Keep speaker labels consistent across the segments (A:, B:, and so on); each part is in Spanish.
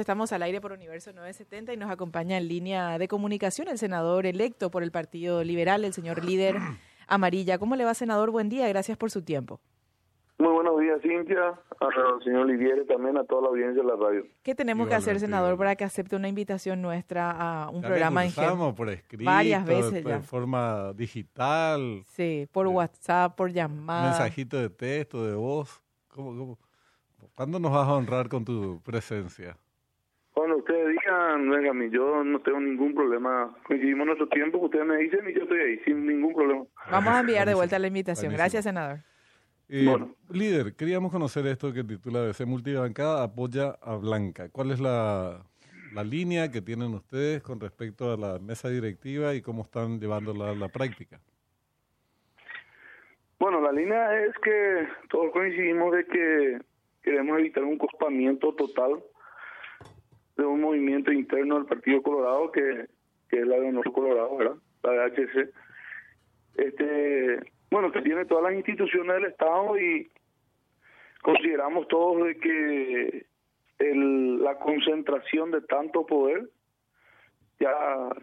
A: Estamos al aire por Universo 970 y nos acompaña en línea de comunicación el senador electo por el Partido Liberal, el señor líder Amarilla. ¿Cómo le va, senador? Buen día, gracias por su tiempo.
B: Muy buenos días, Cintia, al señor Liviere, también a toda la audiencia de la radio.
A: ¿Qué tenemos que hacer, senador, para que acepte una invitación nuestra a un programa en
C: por escrito,
A: varias veces ya.
C: de forma digital.
A: Sí, por eh, WhatsApp, por llamada.
C: Mensajito de texto, de voz. ¿Cómo, cómo? ¿Cuándo nos vas a honrar con tu presencia?
B: Cuando ustedes digan, venga, yo no tengo ningún problema. Coincidimos nuestro tiempo, ustedes me dicen y yo estoy ahí, sin ningún problema.
A: Vamos a enviar de vuelta la invitación. Gracias, senador.
C: Eh, líder, queríamos conocer esto que titula BC Multibancada apoya a Blanca. ¿Cuál es la, línea que tienen ustedes con respecto a la mesa directiva y cómo están llevándola a la práctica?
B: Bueno, la línea es que todos coincidimos de que queremos evitar un costamiento total de un movimiento interno del Partido Colorado que, es la de Honor Colorado, ¿verdad? La de HC. Este, bueno, que tiene todas las instituciones del Estado y consideramos todos de que el, la concentración de tanto poder ya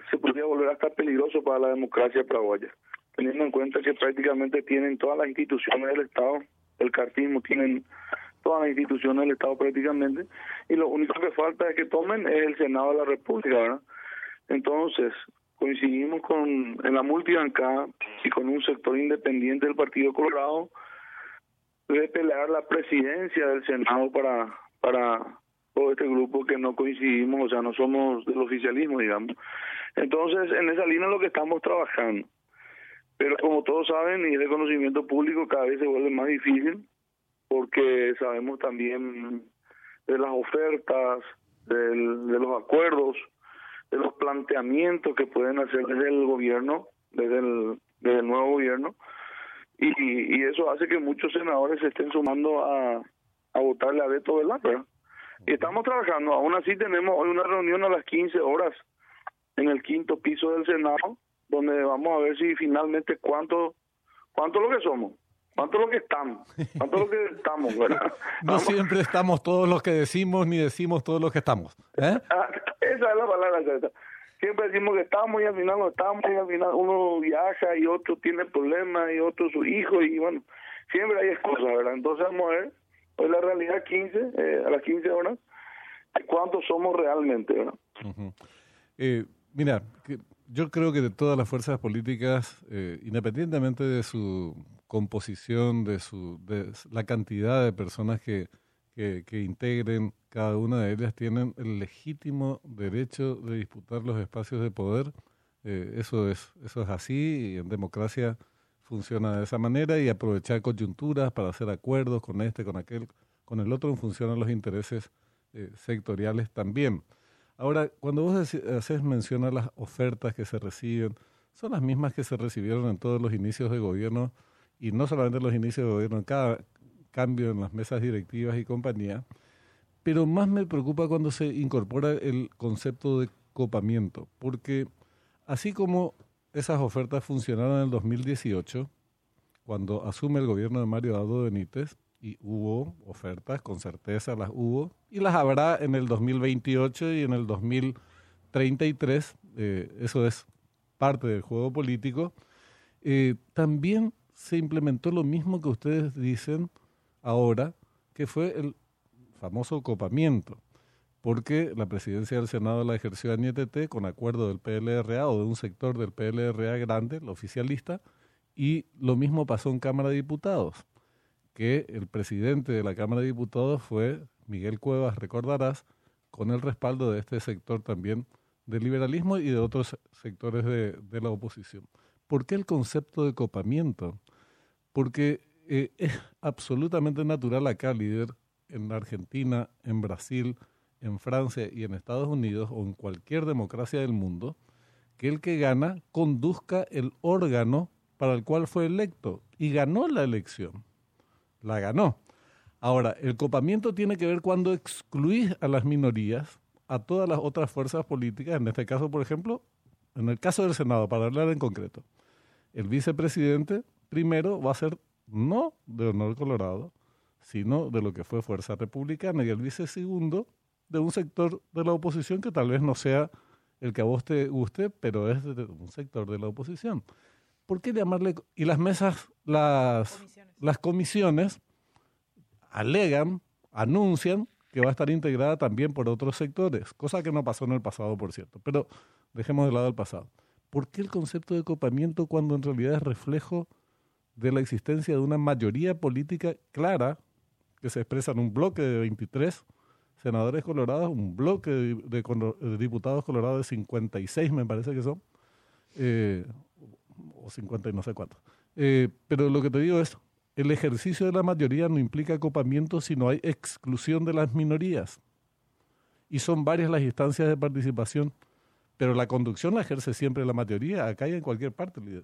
B: se podría volver hasta peligroso para la democracia paraguaya, teniendo en cuenta que prácticamente tienen todas las instituciones del Estado, el cartismo tienen todas las instituciones del Estado prácticamente, y lo único que falta es que tomen es el Senado de la República, ¿verdad? Entonces, coincidimos con en la multibancada y con un sector independiente del Partido Colorado de pelear la presidencia del Senado para para todo este grupo que no coincidimos, o sea, no somos del oficialismo, digamos. Entonces, en esa línea es lo que estamos trabajando. Pero como todos saben, y es de conocimiento público, cada vez se vuelve más difícil porque sabemos también de las ofertas, de los acuerdos, de los planteamientos que pueden hacer desde el gobierno, desde el, desde el nuevo gobierno, y, y eso hace que muchos senadores se estén sumando a, a votarle a Beto ¿verdad? Y estamos trabajando, aún así tenemos hoy una reunión a las 15 horas en el quinto piso del Senado, donde vamos a ver si finalmente cuánto, cuánto lo que somos. ¿Cuánto lo que estamos? ¿Cuánto lo que estamos, verdad?
C: No siempre estamos todos los que decimos, ni decimos todos los que estamos. ¿eh?
B: Ah, esa es la palabra Siempre decimos que estamos y al final no estamos y al final uno viaja y otro tiene problemas y otro su hijo y bueno, siempre hay excusas, ¿verdad? Entonces vamos a ver, hoy la realidad 15, eh, a las 15 horas, cuántos somos realmente, ¿verdad?
C: eh, mira, yo creo que de todas las fuerzas políticas, eh, independientemente de su composición, de, su, de la cantidad de personas que, que, integren cada una de ellas, tienen el legítimo derecho de disputar los espacios de poder. Eh, eso, es, eso es así y en democracia funciona de esa manera y aprovechar coyunturas para hacer acuerdos con este, con aquel, con el otro, funcionan los intereses eh, sectoriales también. Ahora, cuando vos haces mención a las ofertas que se reciben, son las mismas que se recibieron en todos los inicios de gobierno y no solamente en los inicios de gobierno, en cada cambio en las mesas directivas y compañía, pero más me preocupa cuando se incorpora el concepto de copamiento, porque así como esas ofertas funcionaron en el 2018, cuando asume el gobierno de Mario Dado Benítez, y hubo ofertas, con certeza las hubo, y las habrá en el 2028 y en el 2033, eh, eso es parte del juego político, eh, también se implementó lo mismo que ustedes dicen ahora, que fue el famoso copamiento, porque la presidencia del Senado la ejerció NTT con acuerdo del PLRA o de un sector del PLRA grande, el oficialista, y lo mismo pasó en Cámara de Diputados, que el presidente de la Cámara de Diputados fue Miguel Cuevas, recordarás, con el respaldo de este sector también del liberalismo y de otros sectores de, de la oposición. ¿Por qué el concepto de copamiento? Porque eh, es absolutamente natural acá, líder, en Argentina, en Brasil, en Francia y en Estados Unidos o en cualquier democracia del mundo, que el que gana conduzca el órgano para el cual fue electo y ganó la elección. La ganó. Ahora, el copamiento tiene que ver cuando excluís a las minorías, a todas las otras fuerzas políticas, en este caso, por ejemplo, en el caso del Senado, para hablar en concreto, el vicepresidente primero va a ser no de Honor Colorado, sino de lo que fue Fuerza Republicana, y el vicesegundo de un sector de la oposición que tal vez no sea el que a vos te guste, pero es de un sector de la oposición. ¿Por qué llamarle? Y las mesas, las comisiones, las comisiones alegan, anuncian que va a estar integrada también por otros sectores, cosa que no pasó en el pasado, por cierto. Pero dejemos de lado el pasado. ¿Por qué el concepto de copamiento cuando en realidad es reflejo de la existencia de una mayoría política clara que se expresa en un bloque de 23 senadores colorados, un bloque de, diputados colorados de 56 me parece que son, eh, o 50 y no sé cuántos. Eh, pero lo que te digo es, el ejercicio de la mayoría no implica acopamiento, sino hay exclusión de las minorías. Y son varias las instancias de participación, pero la conducción la ejerce siempre la mayoría, acá y en cualquier parte, líder.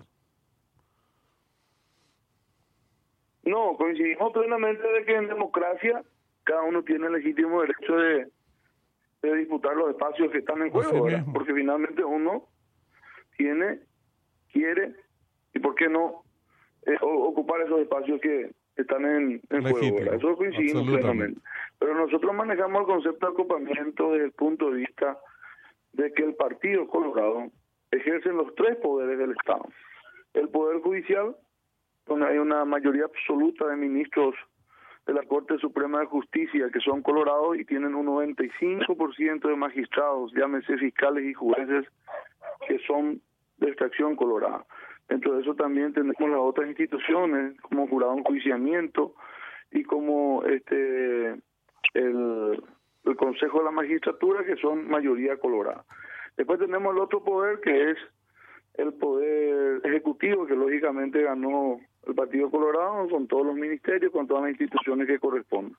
B: No, coincidimos plenamente de que en democracia cada uno tiene el legítimo derecho de, disputar los espacios que están en juego, porque finalmente uno tiene, quiere y por qué no eh, ocupar esos espacios que están en, juego. Eso coincidimos plenamente. Pero nosotros manejamos el concepto de ocupamiento desde el punto de vista de que el Partido Colorado ejerce los tres poderes del Estado. El Poder Judicial, donde hay una mayoría absoluta de ministros de la Corte Suprema de Justicia que son colorados y tienen un 95% de magistrados, llámese fiscales y jueces, que son de extracción colorada. Dentro de eso también tenemos las otras instituciones como jurado enjuiciamiento y como este el, el Consejo de la Magistratura que son mayoría colorada. Después tenemos el otro poder que es el poder ejecutivo que lógicamente ganó el Partido Colorado con todos los ministerios, con todas las instituciones que corresponden.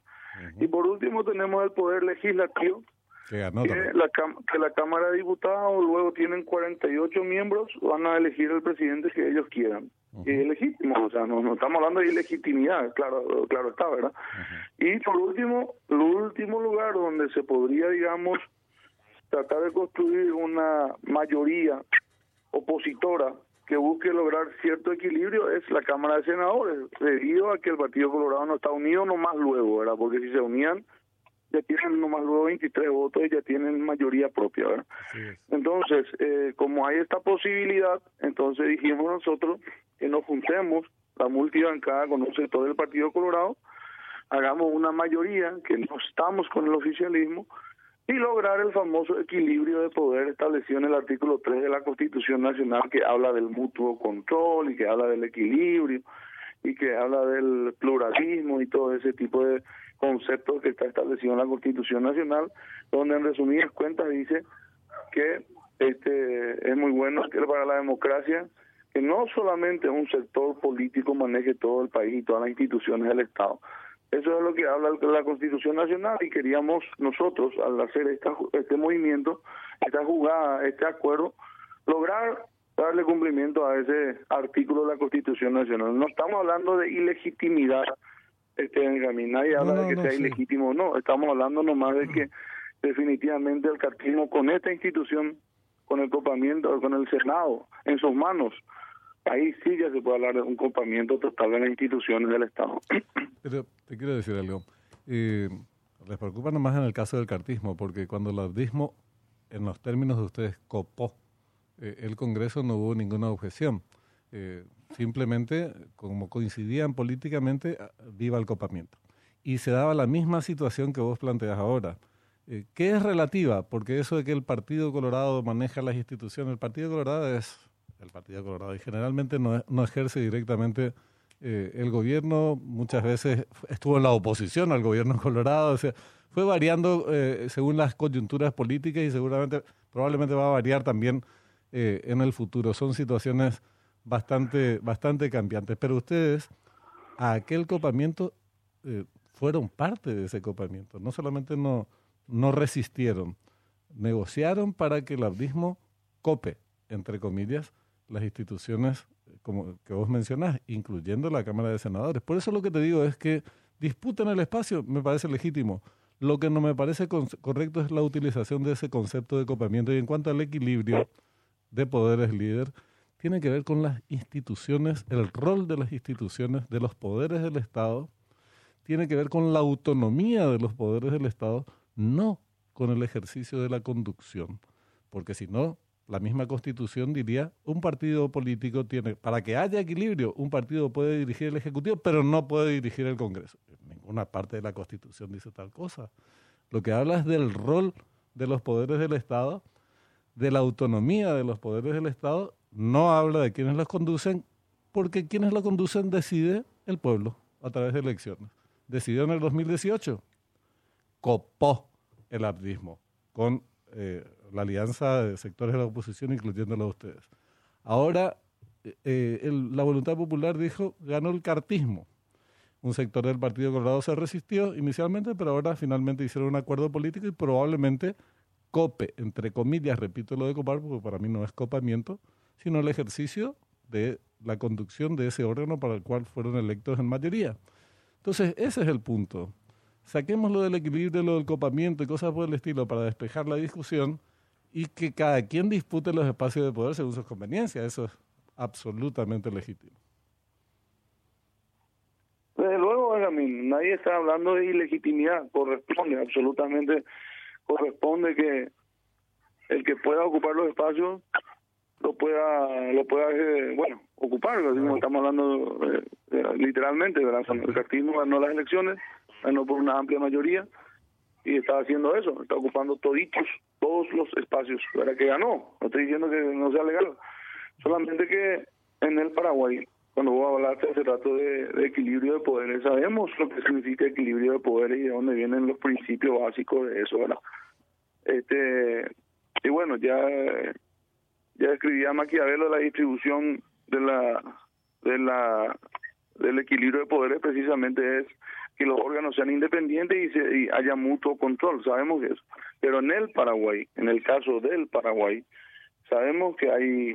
B: Y por último tenemos el Poder Legislativo, que, la, que la Cámara de Diputados luego tienen 48 miembros, van a elegir el presidente que ellos quieran. Y es legítimo, o sea, no, no, estamos hablando de ilegitimidad, claro, claro está, ¿verdad? Y por último, el último lugar donde se podría, digamos, tratar de construir una mayoría opositora que busque lograr cierto equilibrio es la Cámara de Senadores, debido a que el Partido Colorado no está unido nomás luego, ¿verdad? Porque si se unían, ya tienen nomás luego 23 votos y ya tienen mayoría propia, ¿verdad? Entonces, eh, como hay esta posibilidad, entonces dijimos nosotros que nos juntemos la multibancada con un sector del Partido Colorado, hagamos una mayoría, que no estamos con el oficialismo, y lograr el famoso equilibrio de poder establecido en el artículo 3 de la Constitución Nacional que habla del mutuo control y que habla del equilibrio y que habla del pluralismo y todo ese tipo de conceptos que está establecido en la Constitución Nacional, donde en resumidas cuentas dice que este es muy bueno para la democracia que no solamente un sector político maneje todo el país y todas las instituciones del Estado, eso es lo que habla la Constitución Nacional y queríamos nosotros, al hacer esta, este movimiento, esta jugada, este acuerdo, lograr darle cumplimiento a ese artículo de la Constitución Nacional. No estamos hablando de ilegitimidad, este nadie habla de que sea ilegítimo o no, estamos hablando nomás de que definitivamente el cartismo con esta institución, con el copamiento, con el Senado en sus manos, ahí sí ya se puede hablar de un copamiento total de las instituciones del Estado.
C: Pero te quiero decir algo. Eh, les preocupa nomás en el caso del cartismo, porque cuando el abdismo, en los términos de ustedes, copó eh, el Congreso, no hubo ninguna objeción. Eh, simplemente, como coincidían políticamente, ah, viva el copamiento. Y se daba la misma situación que vos planteas ahora. Eh, ¿Qué es relativa? Porque eso de que el Partido Colorado maneja las instituciones, el Partido Colorado es el Partido Colorado. Y generalmente no, no ejerce directamente eh, el gobierno, muchas veces estuvo en la oposición al gobierno colorado, o sea, fue variando eh, según las coyunturas políticas y seguramente, probablemente va a variar también eh, en el futuro. Son situaciones bastante, bastante cambiantes, pero ustedes a aquel copamiento fueron parte de ese copamiento, no solamente no, no resistieron, negociaron para que el abismo cope, entre comillas, las instituciones como que vos mencionás, incluyendo la Cámara de Senadores. Por eso lo que te digo es que disputan el espacio, me parece legítimo. Lo que no me parece correcto es la utilización de ese concepto de copamiento. Y en cuanto al equilibrio de poderes líder, tiene que ver con las instituciones, el rol de las instituciones, de los poderes del Estado, tiene que ver con la autonomía de los poderes del Estado, no con el ejercicio de la conducción, porque si no, la misma constitución diría, un partido político tiene, para que haya equilibrio, un partido puede dirigir el Ejecutivo, pero no puede dirigir el Congreso. Ninguna parte de la constitución dice tal cosa. Lo que habla es del rol de los poderes del Estado, de la autonomía de los poderes del Estado, no habla de quienes los conducen, porque quienes lo conducen decide el pueblo a través de elecciones. Decidió en el 2018, copó el ardismo con eh, la alianza de sectores de la oposición, incluyéndolo a ustedes. Ahora, eh, la voluntad popular dijo, ganó el cartismo. Un sector del Partido Colorado se resistió inicialmente, pero ahora finalmente hicieron un acuerdo político y probablemente cope, entre comillas, repito lo de copar, porque para mí no es copamiento, sino el ejercicio de la conducción de ese órgano para el cual fueron electos en mayoría. Entonces, ese es el punto. Saquemos lo del equilibrio, lo del copamiento y cosas por el estilo para despejar la discusión y que cada quien dispute los espacios de poder según sus conveniencias. Eso es absolutamente legítimo.
B: Desde luego, nadie está hablando de ilegitimidad, corresponde, absolutamente corresponde que el que pueda ocupar los espacios lo pueda, lo pueda eh, bueno, ocupar, estamos hablando eh, literalmente, el cartismo ganó las elecciones, ganó por una amplia mayoría, y está haciendo eso, está ocupando toditos, todos los espacios, para que ganó, no estoy diciendo que no sea legal, solamente que en el Paraguay, cuando vos hablaste hace rato de, equilibrio de poderes, sabemos lo que significa equilibrio de poderes y de dónde vienen los principios básicos de eso, ¿verdad? Este, y bueno, ya, ya escribía Maquiavelo la distribución de la, de la, del equilibrio de poderes precisamente es que los órganos sean independientes y, se, y haya mutuo control, sabemos eso. Pero en el Paraguay, en el caso del Paraguay, sabemos que hay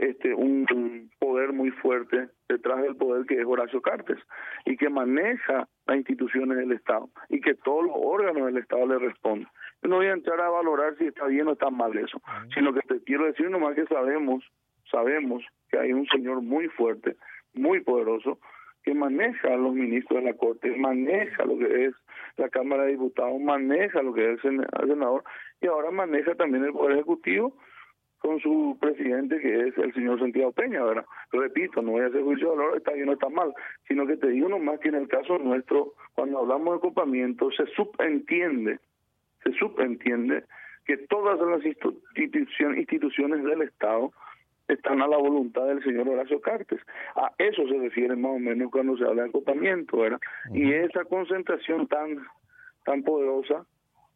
B: este un, poder muy fuerte detrás del poder que es Horacio Cartes y que maneja las instituciones del Estado y que todos los órganos del Estado le responden. no voy a entrar a valorar si está bien o está mal eso, sino que te quiero decir nomás que sabemos, sabemos que hay un señor muy fuerte, muy poderoso, que maneja a los ministros de la Corte, maneja lo que es la Cámara de Diputados, maneja lo que es el senador y ahora maneja también el Poder Ejecutivo con su presidente que es el señor Santiago Peña, ¿verdad? Repito, no voy a hacer juicio de valor, está bien o está mal, sino que te digo nomás que en el caso nuestro, cuando hablamos de copamiento, se subentiende, se subentiende que todas las instituciones del Estado están a la voluntad del señor Horacio Cartes. A eso se refiere más o menos cuando se habla de acopamiento, ¿verdad? Y esa concentración tan tan poderosa,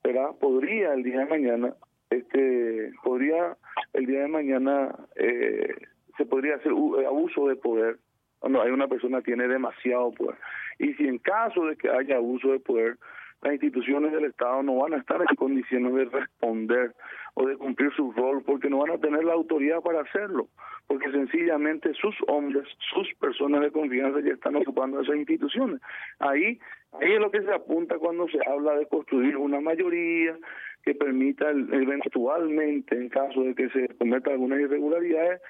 B: ¿verdad? Podría el día de mañana, este, podría el día de mañana eh, se podría hacer abuso de poder cuando hay una persona que tiene demasiado poder. Y si en caso de que haya abuso de poder, las instituciones del Estado no van a estar en condiciones de responder o de cumplir su rol porque no van a tener la autoridad para hacerlo, porque sencillamente sus hombres, sus personas de confianza ya están ocupando esas instituciones. Ahí, ahí es lo que se apunta cuando se habla de construir una mayoría que permita eventualmente, en caso de que se cometa algunas irregularidades,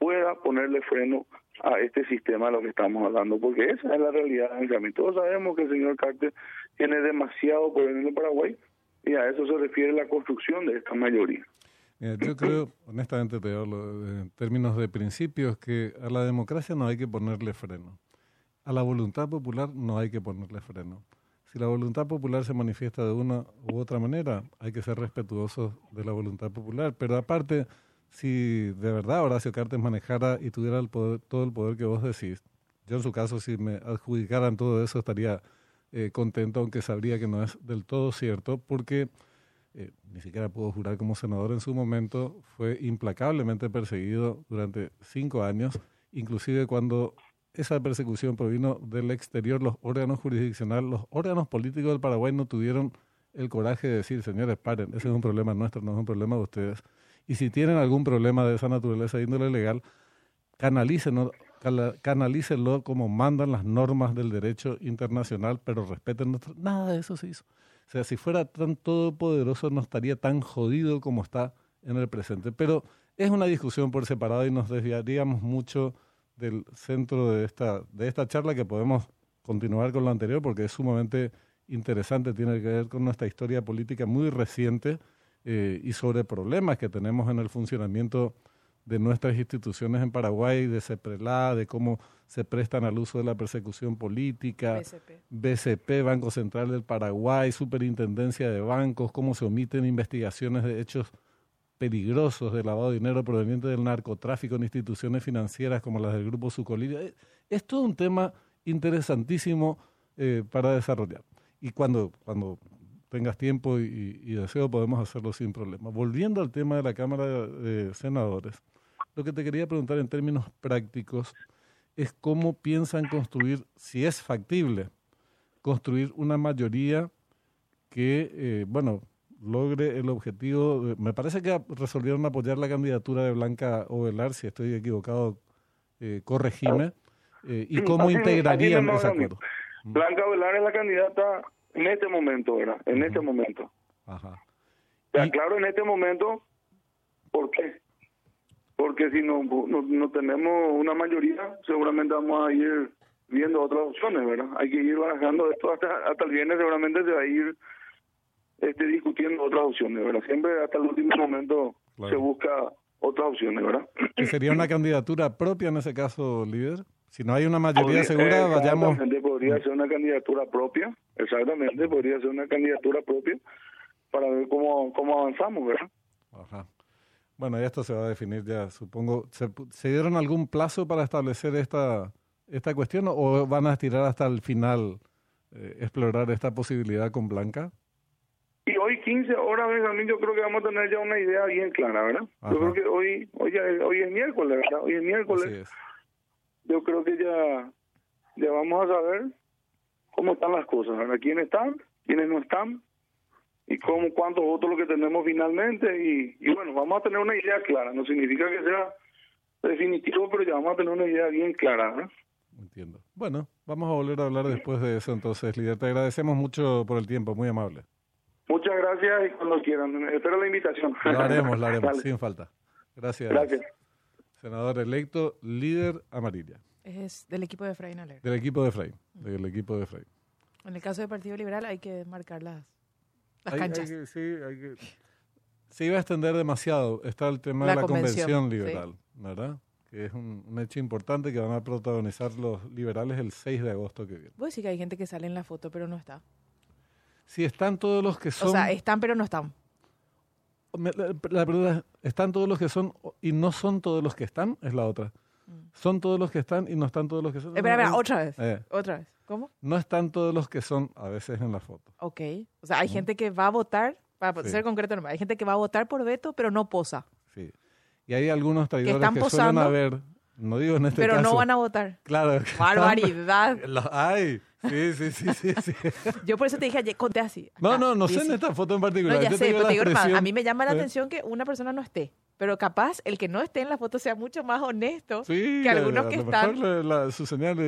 B: pueda ponerle freno a este sistema de lo que estamos hablando, porque esa es la realidad, Benjamín. Todos sabemos que el señor Carter tiene demasiado poder en el Paraguay y a eso se refiere la construcción de esta mayoría.
C: yo creo, honestamente, peor, en términos de principios, que a la democracia no hay que ponerle freno. A la voluntad popular no hay que ponerle freno. Si la voluntad popular se manifiesta de una u otra manera, hay que ser respetuosos de la voluntad popular. Pero aparte, si de verdad Horacio Cartes manejara y tuviera el poder, todo el poder que vos decís, yo en su caso, si me adjudicaran todo eso, estaría eh, contento, aunque sabría que no es del todo cierto, porque eh, ni siquiera puedo jurar como senador en su momento, fue implacablemente perseguido durante cinco años, inclusive cuando esa persecución provino del exterior, los órganos jurisdiccionales, los órganos políticos del Paraguay no tuvieron el coraje de decir, señores, paren, ese es un problema nuestro, no es un problema de ustedes y si tienen algún problema de esa naturaleza de índole legal, canalícenlo, canalícenlo como mandan las normas del derecho internacional, pero respeten nuestro... Nada de eso se hizo. O sea, si fuera tan todopoderoso no estaría tan jodido como está en el presente. Pero es una discusión por separado y nos desviaríamos mucho del centro de esta, de esta charla que podemos continuar con lo anterior porque es sumamente interesante, tiene que ver con nuestra historia política muy reciente eh, y sobre problemas que tenemos en el funcionamiento de nuestras instituciones en Paraguay, de CEPRELA, de cómo se prestan al uso de la persecución política,
A: BCP.
C: BCP, Banco Central del Paraguay, Superintendencia de Bancos, cómo se omiten investigaciones de hechos peligrosos de lavado de dinero proveniente del narcotráfico en instituciones financieras como las del Grupo Sucolilla. Es, es todo un tema interesantísimo eh, para desarrollar. Y cuando, cuando tengas tiempo y, y, deseo podemos hacerlo sin problema. Volviendo al tema de la Cámara de Senadores, lo que te quería preguntar en términos prácticos es cómo piensan construir, si es factible, construir una mayoría que, eh, bueno, logre el objetivo. De, me parece que resolvieron apoyar la candidatura de Blanca Ovelar, si estoy equivocado, eh, corregime. Eh, ¿Y cómo integrarían ese acuerdo?
B: Blanca Velar es la candidata en este momento, ¿verdad? En este momento.
C: Ajá.
B: Te aclaro en este momento, ¿por qué? Porque si no, no, no tenemos una mayoría, seguramente vamos a ir viendo otras opciones, ¿verdad? Hay que ir barajando esto hasta, hasta el viernes, seguramente se va a ir este, discutiendo otras opciones, ¿verdad? Siempre hasta el último momento
C: Claro.
B: se busca otras opciones, ¿verdad?
C: ¿Que sería una candidatura propia en ese caso, líder? Si no hay una mayoría segura, vayamos...
B: Exactamente, podría ser una candidatura propia, exactamente, podría ser una candidatura propia para ver cómo, cómo avanzamos, ¿verdad?
C: Ajá. Bueno, y esto se va a definir ya, supongo. ¿Se, dieron algún plazo para establecer esta, esta cuestión o van a estirar hasta el final eh, explorar esta posibilidad con Blanca?
B: Y hoy 15 horas, Benjamín, yo creo que vamos a tener ya una idea bien clara, ¿verdad?
C: Ajá.
B: Yo creo que hoy hoy, ya es- hoy es miércoles, ¿verdad? Hoy es miércoles.
C: Así es.
B: Yo creo que ya, ya vamos a saber cómo están las cosas, ¿verdad? ¿Quiénes están? ¿Quiénes no están? Y cómo, cuántos votos lo que tenemos finalmente. Y, y bueno, vamos a tener una idea clara. No significa que sea definitivo, pero ya vamos a tener una idea bien clara.
C: Entiendo. Bueno, vamos a volver a hablar después de eso entonces, líder. Te agradecemos mucho por el tiempo, muy amable.
B: Muchas gracias y cuando quieran. Espero la invitación.
C: Lo haremos, lo haremos, sin falta. Gracias.
B: Gracias.
C: Senador electo, líder amarilla,
A: Es del equipo de Efraín Aler.
C: del equipo de Efraín, del equipo de Efraín.
A: En el caso del Partido Liberal hay que marcar las, las
C: Hay- hay
A: canchas.
C: que- sí, hay que- Se iba a extender demasiado. Está el tema
A: La
C: de la
A: convención,
C: convención,
A: sí.
C: liberal, ¿verdad? Que es un, un hecho importante que van a protagonizar los liberales el 6 de agosto que viene.
A: Vos decís que hay gente que sale en la foto pero no está.
C: Si están todos los que son...
A: O sea, están pero no están.
C: La, pregunta es, ¿están todos los que son y no son todos los que están? Es la otra. ¿Son todos los que están y no están todos los que son?
A: Mm. Espera, espera,
C: No,
A: otra vez.
C: eh,
A: Otra vez. ¿Cómo?
C: no están todos los que son a veces en la foto.
A: Ok. O sea, hay gente que va a votar, para
C: Sí.
A: ser concreto, hay gente que va a votar por veto pero no posa.
C: Sí. Y hay algunos traidores
A: están
C: que, suelen haber, no digo en este
A: pero
C: caso.
A: no van a votar.
C: Claro.
A: Barbaridad.
C: Ay, sí, sí, sí, sí, sí.
A: Yo por eso te dije ayer, conté así.
C: No,
A: acá,
C: no, no sé
A: dice-
C: en esta foto en particular.
A: No, ya
C: Yo
A: sé,
C: digo
A: pero
C: la
A: te digo, hermano, a mí me llama la
C: Eh,
A: atención que una persona no esté. Pero capaz el que no esté en la foto sea mucho más honesto
C: Sí,
A: que algunos
C: a
A: que están.
C: mejor la- la- su señal